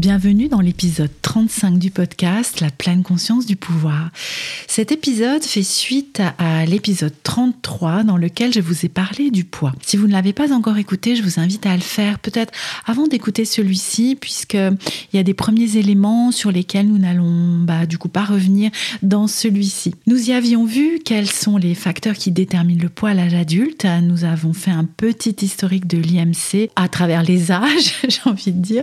Bienvenue dans l'épisode 35 du podcast La pleine conscience du pouvoir. Cet épisode fait suite à, l'épisode 33 dans lequel je vous ai parlé du poids. Si vous ne l'avez pas encore écouté, je vous invite à le faire peut-être avant d'écouter celui-ci puisqu'il y a des premiers éléments sur lesquels nous n'allons bah, du coup pas revenir dans celui-ci. Nous y avions vu quels sont les facteurs qui déterminent le poids à l'âge adulte. Nous avons fait un petit historique de l'IMC à travers les âges, j'ai envie de dire,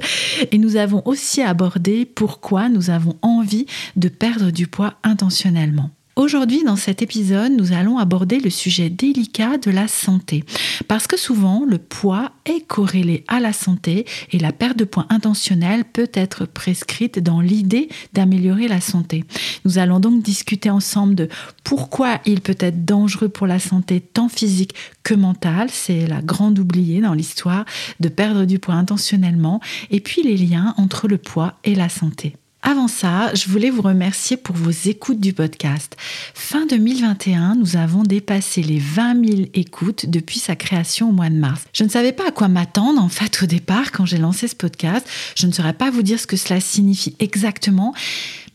et nous avons aussi aborder pourquoi nous avons envie de perdre du poids intentionnellement. Aujourd'hui, dans cet épisode, nous allons aborder le sujet délicat de la santé. Parce que souvent, le poids est corrélé à la santé et la perte de poids intentionnelle peut être prescrite dans l'idée d'améliorer la santé. Nous allons donc discuter ensemble de pourquoi il peut être dangereux pour la santé tant physique que mentale. C'est la grande oubliée dans l'histoire de perdre du poids intentionnellement. Et puis les liens entre le poids et la santé. Avant ça, je voulais vous remercier pour vos écoutes du podcast. Fin 2021, nous avons dépassé les 20 000 écoutes depuis sa création au mois de mars. Je ne savais pas à quoi m'attendre en fait au départ quand j'ai lancé ce podcast. Je ne saurais pas vous dire ce que cela signifie exactement,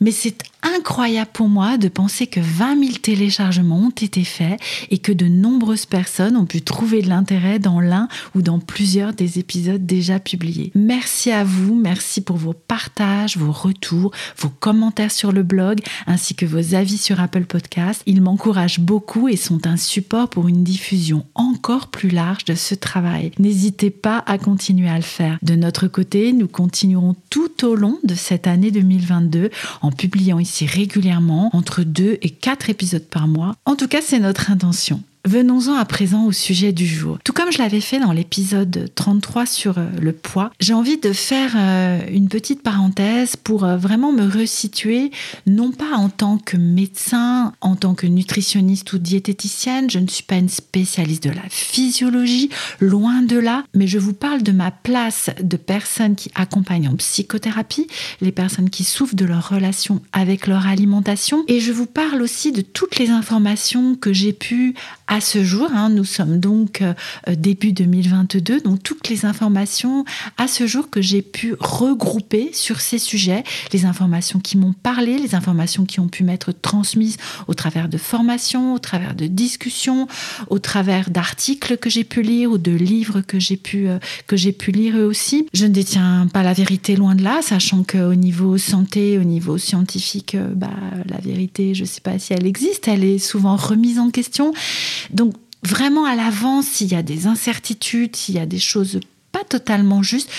mais c'est incroyable pour moi de penser que 20 000 téléchargements ont été faits et que de nombreuses personnes ont pu trouver de l'intérêt dans l'un ou dans plusieurs des épisodes déjà publiés. Merci à vous, merci pour vos partages, vos retours, vos commentaires sur le blog ainsi que vos avis sur Apple Podcasts. Ils m'encouragent beaucoup et sont un support pour une diffusion encore plus large de ce travail. N'hésitez pas à continuer à le faire. De notre côté, nous continuerons tout au long de cette année 2022 en publiant ici régulièrement, entre deux et quatre épisodes par mois. En tout cas, c'est notre intention. Venons-en à présent au sujet du jour. Tout comme je l'avais fait dans l'épisode 33 sur euh, le poids, j'ai envie de faire euh, une petite parenthèse pour euh, vraiment me resituer, non pas en tant que médecin, en tant que nutritionniste ou diététicienne, je ne suis pas une spécialiste de la physiologie, loin de là, mais je vous parle de ma place de personne qui accompagne en psychothérapie, les personnes qui souffrent de leur relation avec leur alimentation, et je vous parle aussi de toutes les informations que j'ai pu à ce jour. Hein, nous sommes donc euh, début 2022, donc toutes les informations à ce jour que j'ai pu regrouper sur ces sujets, les informations qui m'ont parlé, les informations qui ont pu m'être transmises au travers de formations, au travers de discussions, au travers d'articles que j'ai pu lire ou de livres que j'ai pu, euh, pu lire eux aussi. Je ne détiens pas la vérité loin de là, sachant qu'au niveau santé, au niveau scientifique, euh, bah, la vérité, je ne sais pas si elle existe, elle est souvent remise en question. Donc vraiment à l'avance, s'il y a des incertitudes, s'il y a des choses pas totalement justes,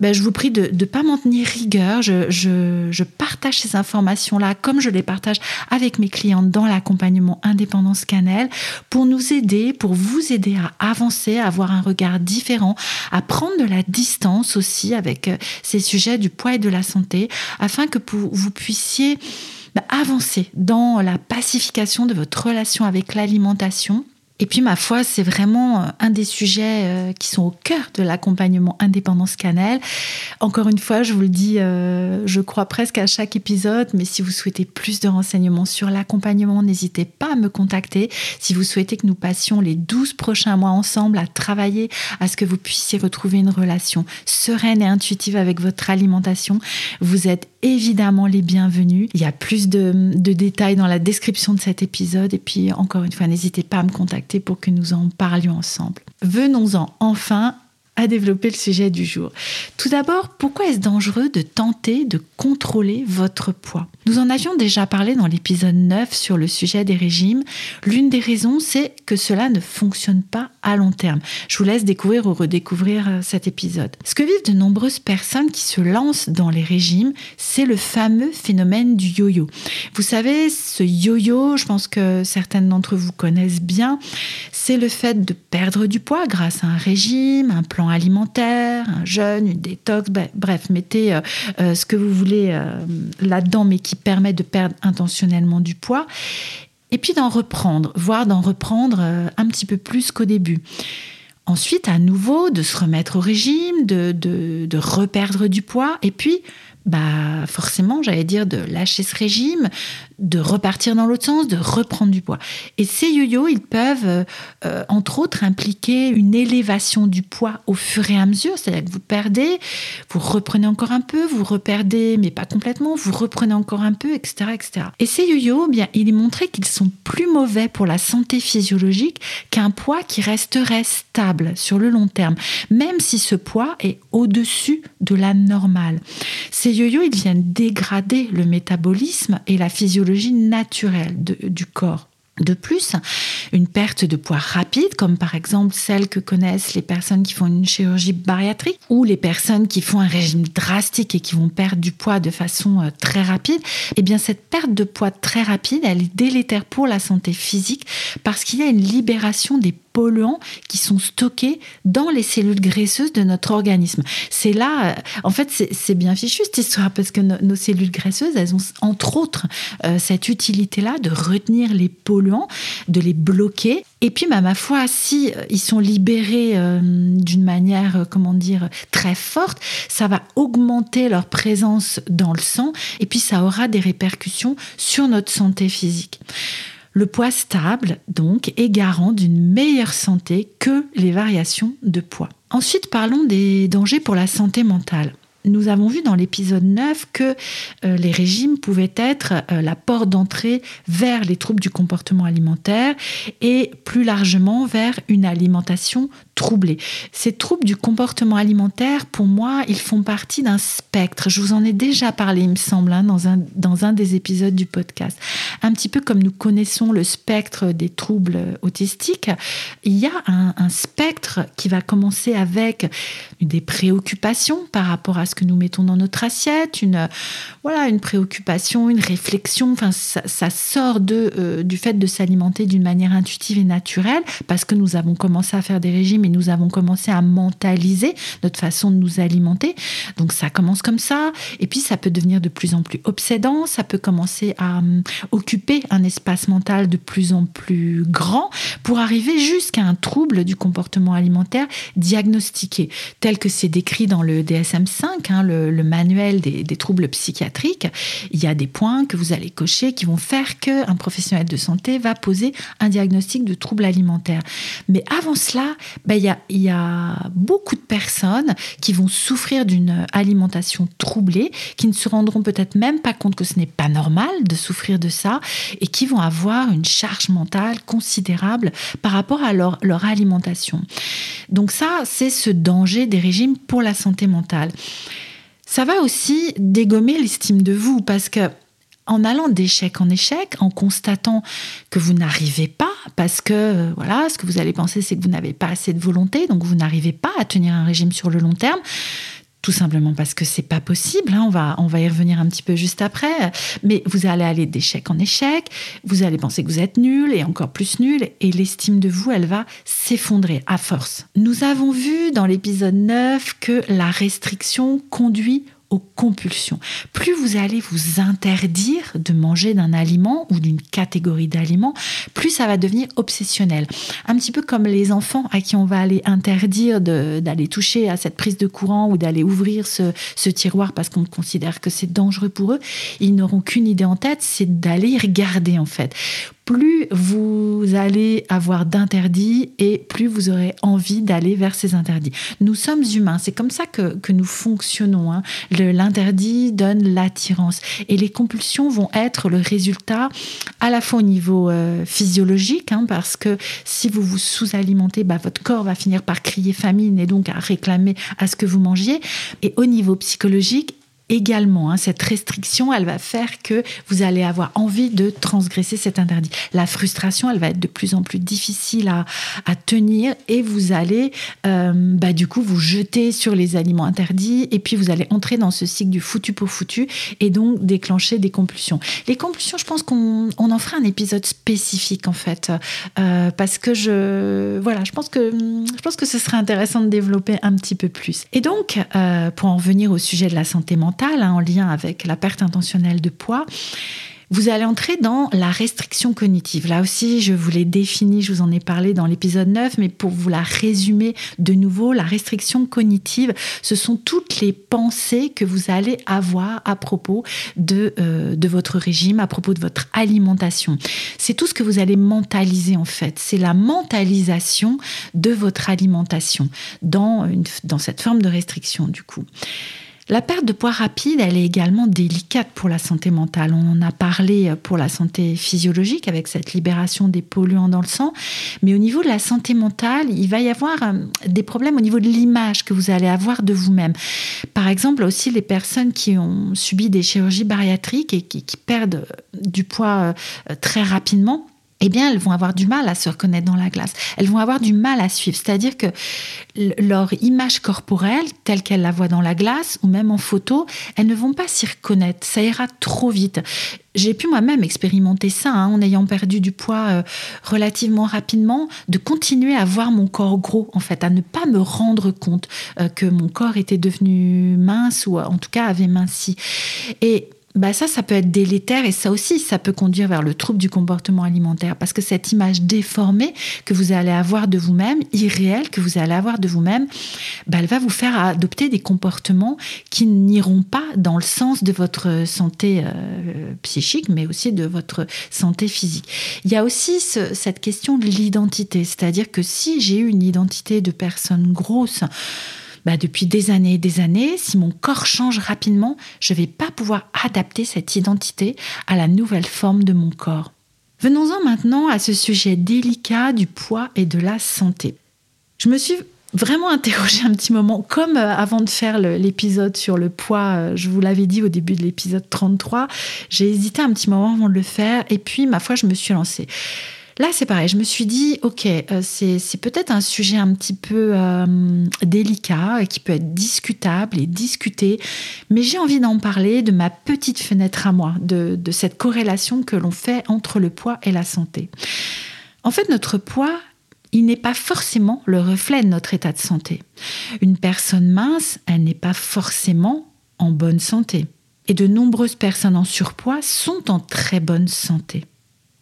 ben, je vous prie de ne pas m'en tenir rigueur. Je, partage ces informations-là comme je les partage avec mes clientes dans l'accompagnement Indépendance Cannelle pour nous aider, pour vous aider à avancer, à avoir un regard différent, à prendre de la distance aussi avec euh, ces sujets du poids et de la santé afin que vous puissiez ben, avancer dans la pacification de votre relation avec l'alimentation et puis, ma foi, c'est vraiment euh, un des sujets euh, qui sont au cœur de l'accompagnement Indépendance Cannelle. Encore une fois, je vous le dis, euh, je crois presque à chaque épisode, mais si vous souhaitez plus de renseignements sur l'accompagnement, n'hésitez pas à me contacter. Si vous souhaitez que nous passions les 12 prochains mois ensemble à travailler à ce que vous puissiez retrouver une relation sereine et intuitive avec votre alimentation, vous êtes évidemment les bienvenus. Il y a plus de, détails dans la description de cet épisode. Et puis, encore une fois, n'hésitez pas à me contacter pour que nous en parlions ensemble. Venons-en enfin à développer le sujet du jour. Tout d'abord, pourquoi est-ce dangereux de tenter de contrôler votre poids? Nous en avions déjà parlé dans l'épisode 9 sur le sujet des régimes. L'une des raisons, c'est que cela ne fonctionne pas à long terme. Je vous laisse découvrir ou redécouvrir euh, cet épisode. Ce que vivent de nombreuses personnes qui se lancent dans les régimes, c'est le fameux phénomène du yo-yo. Vous savez, ce yo-yo, je pense que certaines d'entre vous connaissent bien, c'est le fait de perdre du poids grâce à un régime, un plan alimentaire, un jeûne, une détox, bref, mettez euh, euh, ce que vous voulez là-dedans, mais qui permet de perdre intentionnellement du poids, et puis d'en reprendre, voire d'en reprendre euh, un petit peu plus qu'au début. Ensuite, à nouveau, de se remettre au régime, de, de, de reperdre du poids, et puis bah forcément, j'allais dire de lâcher ce régime, de repartir dans l'autre sens, de reprendre du poids. Et ces yo-yo, ils peuvent, euh, euh, entre autres, impliquer une élévation du poids au fur et à mesure. C'est-à-dire que vous perdez, vous reprenez encore un peu, vous reperdez, mais pas complètement, vous reprenez encore un peu, etc. etc. Et ces yo-yo, eh bien, il est montré qu'ils sont plus mauvais pour la santé physiologique qu'un poids qui resterait stable sur le long terme, même si ce poids est au-dessus de la normale. Ces yo-yo, ils viennent dégrader le métabolisme et la physiologie naturelle du corps. De plus, une perte de poids rapide, comme par exemple celle que connaissent les personnes qui font une chirurgie bariatrique ou les personnes qui font un régime drastique et qui vont perdre du poids de façon euh, très rapide, eh bien cette perte de poids très rapide, elle est délétère pour la santé physique parce qu'il y a une libération des polluants qui sont stockés dans les cellules graisseuses de notre organisme. C'est là, euh, en fait, c'est bien fichu cette histoire parce que nos cellules graisseuses, elles ont entre autres euh, cette utilité-là de retenir les polluants, de les bloquer. Et puis, ma foi, si euh, ils sont libérés d'une manière, comment dire, très forte, ça va augmenter leur présence dans le sang et puis ça aura des répercussions sur notre santé physique. Le poids stable, donc, est garant d'une meilleure santé que les variations de poids. Ensuite, parlons des dangers pour la santé mentale. Nous avons vu dans l'épisode 9 que euh, les régimes pouvaient être euh, la porte d'entrée vers les troubles du comportement alimentaire et plus largement vers une alimentation troublés. Ces troubles du comportement alimentaire, pour moi, ils font partie d'un spectre. Je vous en ai déjà parlé, il me semble, hein, dans, un, dans un des épisodes du podcast. Un petit peu comme nous connaissons le spectre des troubles autistiques, il y a un, spectre qui va commencer avec des préoccupations par rapport à ce que nous mettons dans notre assiette, une, voilà, une préoccupation, une réflexion. Enfin, ça, ça sort de, euh, du fait de s'alimenter d'une manière intuitive et naturelle parce que nous avons commencé à faire des régimes mais nous avons commencé à mentaliser notre façon de nous alimenter. Donc ça commence comme ça, et puis ça peut devenir de plus en plus obsédant, ça peut commencer à hum, occuper un espace mental de plus en plus grand pour arriver jusqu'à un trouble du comportement alimentaire diagnostiqué, tel que c'est décrit dans le DSM-5, hein, le, manuel des, troubles psychiatriques. Il y a des points que vous allez cocher qui vont faire qu'un professionnel de santé va poser un diagnostic de trouble alimentaire. Mais avant cela, il y, a, beaucoup de personnes qui vont souffrir d'une alimentation troublée, qui ne se rendront peut-être même pas compte que ce n'est pas normal de souffrir de ça et qui vont avoir une charge mentale considérable par rapport à leur, leur alimentation. Donc ça, c'est ce danger des régimes pour la santé mentale. Ça va aussi dégommer l'estime de vous parce que en allant d'échec en échec, en constatant que vous n'arrivez pas, parce que voilà, ce que vous allez penser, c'est que vous n'avez pas assez de volonté, donc vous n'arrivez pas à tenir un régime sur le long terme. Tout simplement parce que c'est pas possible. Hein, on va on va y revenir un petit peu juste après. Mais vous allez aller d'échec en échec. Vous allez penser que vous êtes nul et encore plus nul. Et l'estime de vous, elle va s'effondrer à force. Nous avons vu dans l'épisode 9 que la restriction conduit aux compulsions. Plus vous allez vous interdire de manger d'un aliment ou d'une catégorie d'aliments, plus ça va devenir obsessionnel. Un petit peu comme les enfants à qui on va aller interdire d'aller toucher à cette prise de courant ou d'aller ouvrir ce, ce tiroir parce qu'on considère que c'est dangereux pour eux. Ils n'auront qu'une idée en tête, c'est d'aller regarder en fait plus vous allez avoir d'interdits et plus vous aurez envie d'aller vers ces interdits. Nous sommes humains, c'est comme ça que, que nous fonctionnons. Hein. L'interdit donne l'attirance et les compulsions vont être le résultat à la fois au niveau euh, physiologique, hein, parce que si vous vous sous-alimentez, bah, votre corps va finir par crier famine et donc à réclamer à ce que vous mangiez, et au niveau psychologique également. Hein. Cette restriction, elle va faire que vous allez avoir envie de transgresser cet interdit. La frustration, elle va être de plus en plus difficile à, tenir et vous allez euh, bah, du coup vous jeter sur les aliments interdits et puis vous allez entrer dans ce cycle du foutu pour foutu et donc déclencher des compulsions. Les compulsions, je pense qu'on en fera un épisode spécifique en fait euh, parce que je voilà, je pense que je pense que ce serait intéressant de développer un petit peu plus. Et donc, euh, pour en revenir au sujet de la santé mentale, hein, en lien avec la perte intentionnelle de poids, vous allez entrer dans la restriction cognitive. Là aussi, je vous l'ai défini, je vous en ai parlé dans l'épisode 9, mais pour vous la résumer de nouveau, la restriction cognitive, ce sont toutes les pensées que vous allez avoir à propos de, euh, de votre régime, à propos de votre alimentation. C'est tout ce que vous allez mentaliser en fait. C'est la mentalisation de votre alimentation dans cette forme de restriction du coup. La perte de poids rapide, elle est également délicate pour la santé mentale. On en a parlé pour la santé physiologique avec cette libération des polluants dans le sang, mais au niveau de la santé mentale, il va y avoir euh, des problèmes au niveau de l'image que vous allez avoir de vous-même. Par exemple, aussi les personnes qui ont subi des chirurgies bariatriques et qui, perdent du poids euh, très rapidement eh bien, elles vont avoir du mal à se reconnaître dans la glace. Elles vont avoir du mal à suivre. C'est-à-dire que leur image corporelle, telle qu'elles la voient dans la glace ou même en photo, elles ne vont pas s'y reconnaître. Ça ira trop vite. J'ai pu moi-même expérimenter ça hein, en ayant perdu du poids euh, relativement rapidement, de continuer à voir mon corps gros, en fait, à ne pas me rendre compte euh, que mon corps était devenu mince ou en tout cas avait minci. Et bah ça, ça peut être délétère et ça aussi, ça peut conduire vers le trouble du comportement alimentaire parce que cette image déformée que vous allez avoir de vous-même, irréelle que vous allez avoir de vous-même, bah elle va vous faire adopter des comportements qui n'iront pas dans le sens de votre santé euh, psychique, mais aussi de votre santé physique. Il y a aussi cette question de l'identité, c'est-à-dire que si j'ai eu une identité de personne grosse, bah, depuis des années et des années, si mon corps change rapidement, je ne vais pas pouvoir adapter cette identité à la nouvelle forme de mon corps. Venons-en maintenant à ce sujet délicat du poids et de la santé. Je me suis vraiment interrogée un petit moment, comme euh, avant de faire l'épisode sur le poids, euh, je vous l'avais dit au début de l'épisode 33, j'ai hésité un petit moment avant de le faire, et puis ma foi, je me suis lancée. Là, c'est pareil. Je me suis dit, ok, euh, c'est peut-être un sujet un petit peu euh, délicat qui peut être discutable et discuté, mais j'ai envie d'en parler de ma petite fenêtre à moi, de cette corrélation que l'on fait entre le poids et la santé. En fait, notre poids, il n'est pas forcément le reflet de notre état de santé. Une personne mince, elle n'est pas forcément en bonne santé. Et de nombreuses personnes en surpoids sont en très bonne santé.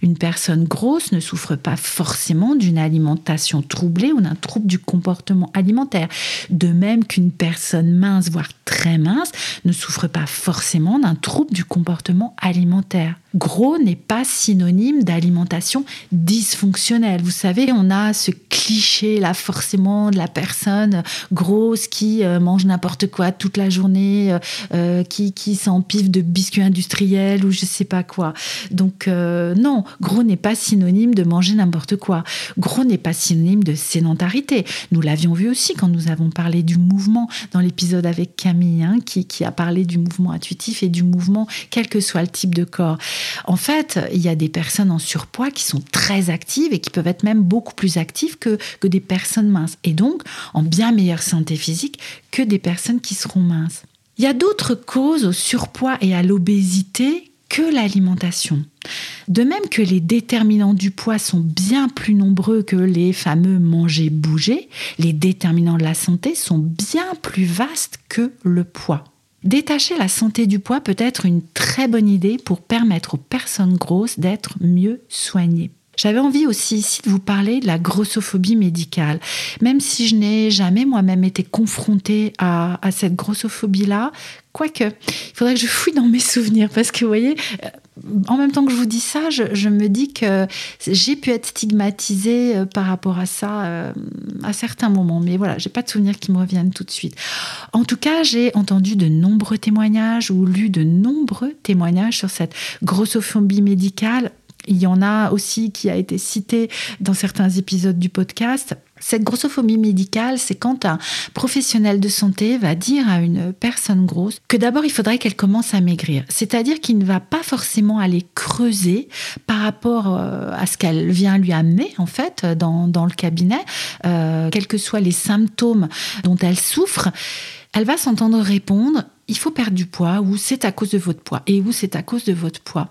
Une personne grosse ne souffre pas forcément d'une alimentation troublée ou d'un trouble du comportement alimentaire. De même qu'une personne mince, voire très mince, ne souffre pas forcément d'un trouble du comportement alimentaire. Gros n'est pas synonyme d'alimentation dysfonctionnelle. Vous savez, on a ce cliché là forcément de la personne grosse qui euh, mange n'importe quoi toute la journée, euh, euh, qui, qui s'empiffe de biscuits industriels ou je sais pas quoi. Donc non, gros n'est pas synonyme de manger n'importe quoi. Gros n'est pas synonyme de sédentarité. Nous l'avions vu aussi quand nous avons parlé du mouvement dans l'épisode avec Camille, hein, qui, a parlé du mouvement intuitif et du mouvement quel que soit le type de corps. En fait, il y a des personnes en surpoids qui sont très actives et qui peuvent être même beaucoup plus actives que des personnes minces. Et donc, en bien meilleure santé physique que des personnes qui seront minces. Il y a d'autres causes au surpoids et à l'obésité que l'alimentation. De même que les déterminants du poids sont bien plus nombreux que les fameux manger-bouger, les déterminants de la santé sont bien plus vastes que le poids. Détacher la santé du poids peut être une très bonne idée pour permettre aux personnes grosses d'être mieux soignées. J'avais envie aussi ici de vous parler de la grossophobie médicale. Même si je n'ai jamais moi-même été confrontée à, cette grossophobie-là, quoique, il faudrait que je fouille dans mes souvenirs parce que vous voyez, en même temps que je vous dis ça, je, me dis que j'ai pu être stigmatisée euh, par rapport à ça euh, à certains moments. Mais voilà, j'ai pas de souvenirs qui me reviennent tout de suite. En tout cas, j'ai entendu de nombreux témoignages ou lu de nombreux témoignages sur cette grossophobie médicale. Il y en a aussi qui a été cité dans certains épisodes du podcast Cette grossophobie médicale, c'est quand un professionnel de santé va dire à une personne grosse que d'abord il faudrait qu'elle commence à maigrir. C'est-à-dire qu'il ne va pas forcément aller creuser par rapport euh, à ce qu'elle vient lui amener, en fait, dans, le cabinet, euh, quels que soient les symptômes dont elle souffre. Elle va s'entendre répondre il faut perdre du poids ou c'est à cause de votre poids et ou c'est à cause de votre poids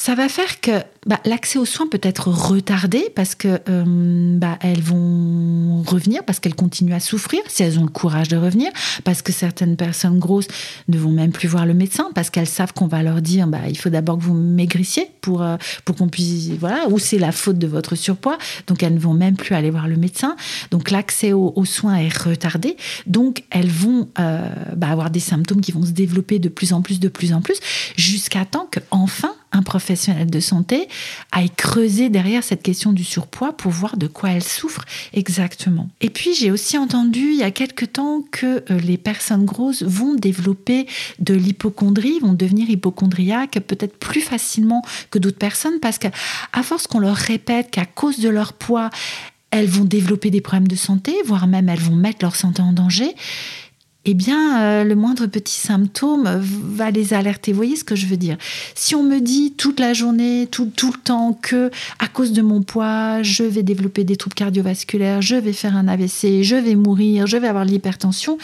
ça va faire que bah, l'accès aux soins peut être retardé parce que euh, bah, elles vont revenir, parce qu'elles continuent à souffrir, si elles ont le courage de revenir, parce que certaines personnes grosses ne vont même plus voir le médecin, parce qu'elles savent qu'on va leur dire bah, il faut d'abord que vous maigrissiez pour, euh, pour qu'on puisse. Voilà, ou c'est la faute de votre surpoids, donc elles ne vont même plus aller voir le médecin. Donc l'accès aux, soins est retardé, donc elles vont euh, bah, avoir des symptômes qui vont se développer de plus en plus, de plus en plus, jusqu'à temps qu'enfin, un professionnel de santé aille creuser derrière cette question du surpoids pour voir de quoi elle souffre exactement. Et puis j'ai aussi entendu il y a quelque temps que euh, les personnes grosses vont développer de l'hypochondrie, vont devenir hypochondriaques peut-être plus facilement que d'autres personnes parce qu'à force qu'on leur répète qu'à cause de leur poids, elles vont développer des problèmes de santé, voire même elles vont mettre leur santé en danger, eh bien, euh, le moindre petit symptôme va les alerter. Vous voyez ce que je veux dire? Si on me dit toute la journée, tout, tout, le temps que à cause de mon poids, je vais développer des troubles cardiovasculaires, je vais faire un AVC, je vais mourir, je vais avoir l'hypertension,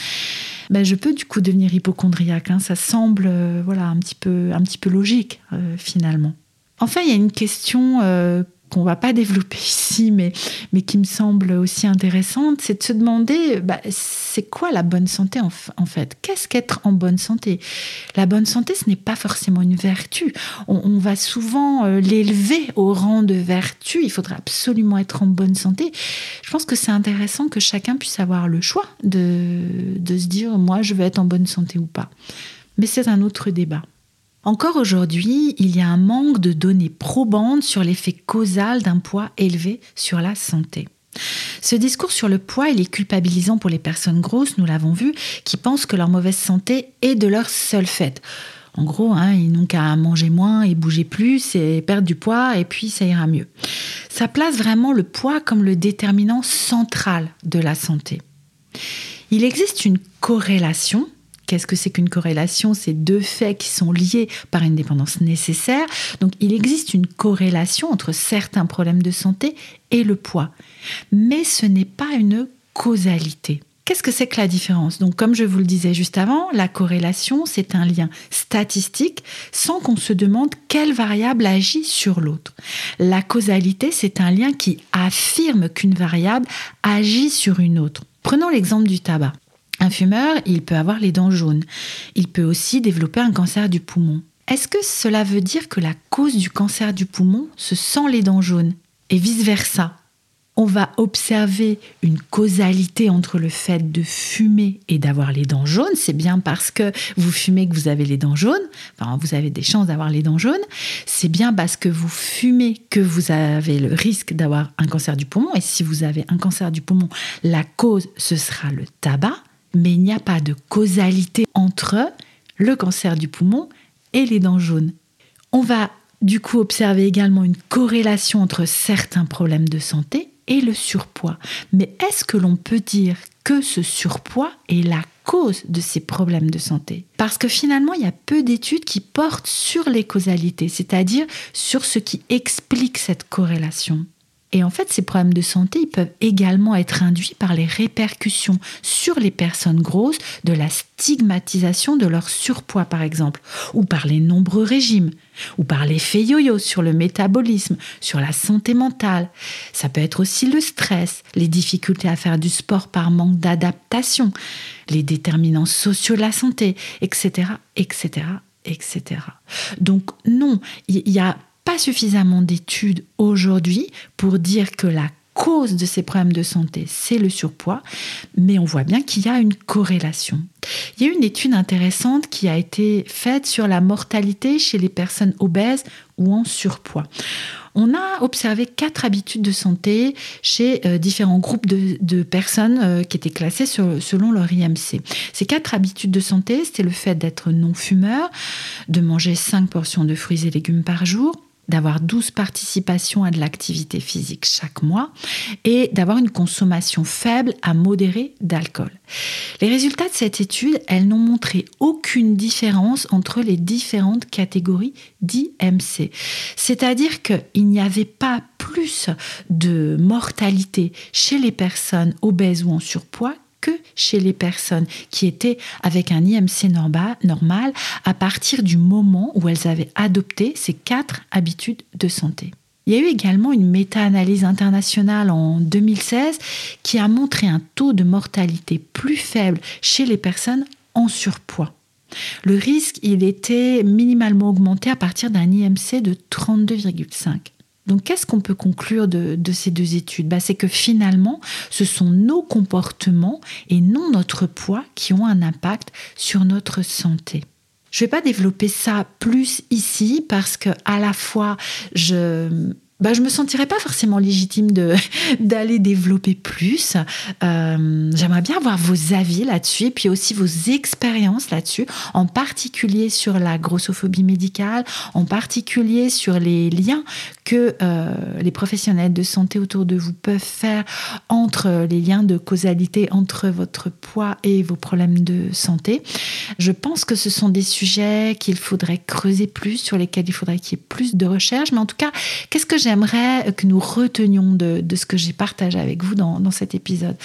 ben, je peux du coup devenir hypochondriaque. Hein. Ça semble euh, voilà, un, petit peu, un petit peu logique euh, finalement. Enfin, il y a une question qu'on va pas développer ici, mais, qui me semble aussi intéressante, c'est de se demander, bah, c'est quoi la bonne santé en, fait? Qu'est-ce qu'être en bonne santé? La bonne santé, ce n'est pas forcément une vertu. On, va souvent euh, l'élever au rang de vertu. Il faudrait absolument être en bonne santé. Je pense que c'est intéressant que chacun puisse avoir le choix de, de se dire, moi, je veux être en bonne santé ou pas. Mais c'est un autre débat. Encore aujourd'hui, il y a un manque de données probantes sur l'effet causal d'un poids élevé sur la santé. Ce discours sur le poids, il est culpabilisant pour les personnes grosses, nous l'avons vu, qui pensent que leur mauvaise santé est de leur seul fait. En gros, hein, ils n'ont qu'à manger moins et bouger plus et perdre du poids et puis ça ira mieux. Ça place vraiment le poids comme le déterminant central de la santé. Il existe une corrélation Qu'est-ce que c'est qu'une corrélation? C'est deux faits qui sont liés par une dépendance nécessaire. Donc il existe une corrélation entre certains problèmes de santé et le poids. Mais ce n'est pas une causalité. Qu'est-ce que c'est que la différence? Donc comme je vous le disais juste avant, la corrélation, c'est un lien statistique sans qu'on se demande quelle variable agit sur l'autre. La causalité, c'est un lien qui affirme qu'une variable agit sur une autre. Prenons l'exemple du tabac. Un fumeur, il peut avoir les dents jaunes. Il peut aussi développer un cancer du poumon. Est-ce que cela veut dire que la cause du cancer du poumon, ce sont les dents jaunes Et vice-versa? On va observer une causalité entre le fait de fumer et d'avoir les dents jaunes. C'est bien parce que vous fumez que vous avez les dents jaunes. Enfin, vous avez des chances d'avoir les dents jaunes. C'est bien parce que vous fumez que vous avez le risque d'avoir un cancer du poumon. Et si vous avez un cancer du poumon, la cause, ce sera le tabac mais il n'y a pas de causalité entre le cancer du poumon et les dents jaunes. On va du coup observer également une corrélation entre certains problèmes de santé et le surpoids. Mais est-ce que l'on peut dire que ce surpoids est la cause de ces problèmes de santé? Parce que finalement, il y a peu d'études qui portent sur les causalités, c'est-à-dire sur ce qui explique cette corrélation. Et en fait, ces problèmes de santé ils peuvent également être induits par les répercussions sur les personnes grosses de la stigmatisation de leur surpoids, par exemple, ou par les nombreux régimes, ou par l'effet yo-yo sur le métabolisme, sur la santé mentale. Ça peut être aussi le stress, les difficultés à faire du sport par manque d'adaptation, les déterminants sociaux de la santé, etc., etc., etc. Donc non, il y a pas suffisamment d'études aujourd'hui pour dire que la cause de ces problèmes de santé, c'est le surpoids, mais on voit bien qu'il y a une corrélation. Il y a une étude intéressante qui a été faite sur la mortalité chez les personnes obèses ou en surpoids. On a observé quatre habitudes de santé chez euh, différents groupes de, personnes euh, qui étaient classées selon leur IMC. Ces quatre habitudes de santé, c'était le fait d'être non-fumeur, de manger cinq portions de fruits et légumes par jour, d'avoir 12 participations à de l'activité physique chaque mois et d'avoir une consommation faible à modérée d'alcool. Les résultats de cette étude, elles n'ont montré aucune différence entre les différentes catégories d'IMC. C'est-à-dire qu'il n'y avait pas plus de mortalité chez les personnes obèses ou en surpoids chez les personnes qui étaient avec un IMC normal à partir du moment où elles avaient adopté ces quatre habitudes de santé. Il y a eu également une méta-analyse internationale en 2016 qui a montré un taux de mortalité plus faible chez les personnes en surpoids. Le risque, il était minimalement augmenté à partir d'un IMC de 32,5. Donc qu'est-ce qu'on peut conclure de, ces deux études? Bah, C'est que finalement, ce sont nos comportements et non notre poids qui ont un impact sur notre santé. Je ne vais pas développer ça plus ici parce que à la fois je bah, je me sentirais pas forcément légitime d'aller développer plus. Euh, j'aimerais bien avoir vos avis là-dessus puis aussi vos expériences là-dessus, en particulier sur la grossophobie médicale, en particulier sur les liens que euh, les professionnels de santé autour de vous peuvent faire entre les liens de causalité entre votre poids et vos problèmes de santé. Je pense que ce sont des sujets qu'il faudrait creuser plus, sur lesquels il faudrait qu'il y ait plus de recherche. Mais en tout cas, qu'est-ce que j'aimerais que nous retenions de, ce que j'ai partagé avec vous dans cet épisode?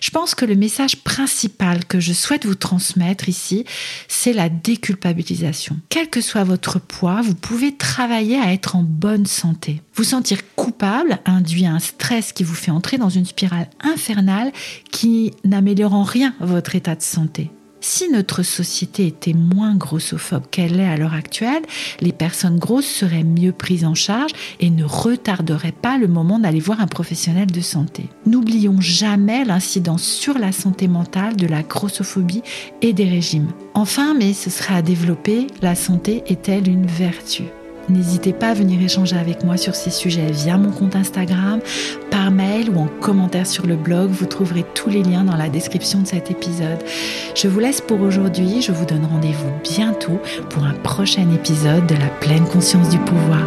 Je pense que le message principal que je souhaite vous transmettre ici, c'est la déculpabilisation. Quel que soit votre poids, vous pouvez travailler à être en bonne santé. Vous sentir coupable induit un stress qui vous fait entrer dans une spirale infernale qui n'améliore en rien votre état de santé. Si notre société était moins grossophobe qu'elle est à l'heure actuelle, les personnes grosses seraient mieux prises en charge et ne retarderaient pas le moment d'aller voir un professionnel de santé. N'oublions jamais l'incidence sur la santé mentale de la grossophobie et des régimes. Enfin, mais ce serait à développer, la santé est-elle une vertu? N'hésitez pas à venir échanger avec moi sur ces sujets via mon compte Instagram, par mail ou en commentaire sur le blog. Vous trouverez tous les liens dans la description de cet épisode. Je vous laisse pour aujourd'hui. Je vous donne rendez-vous bientôt pour un prochain épisode de la pleine conscience du pouvoir.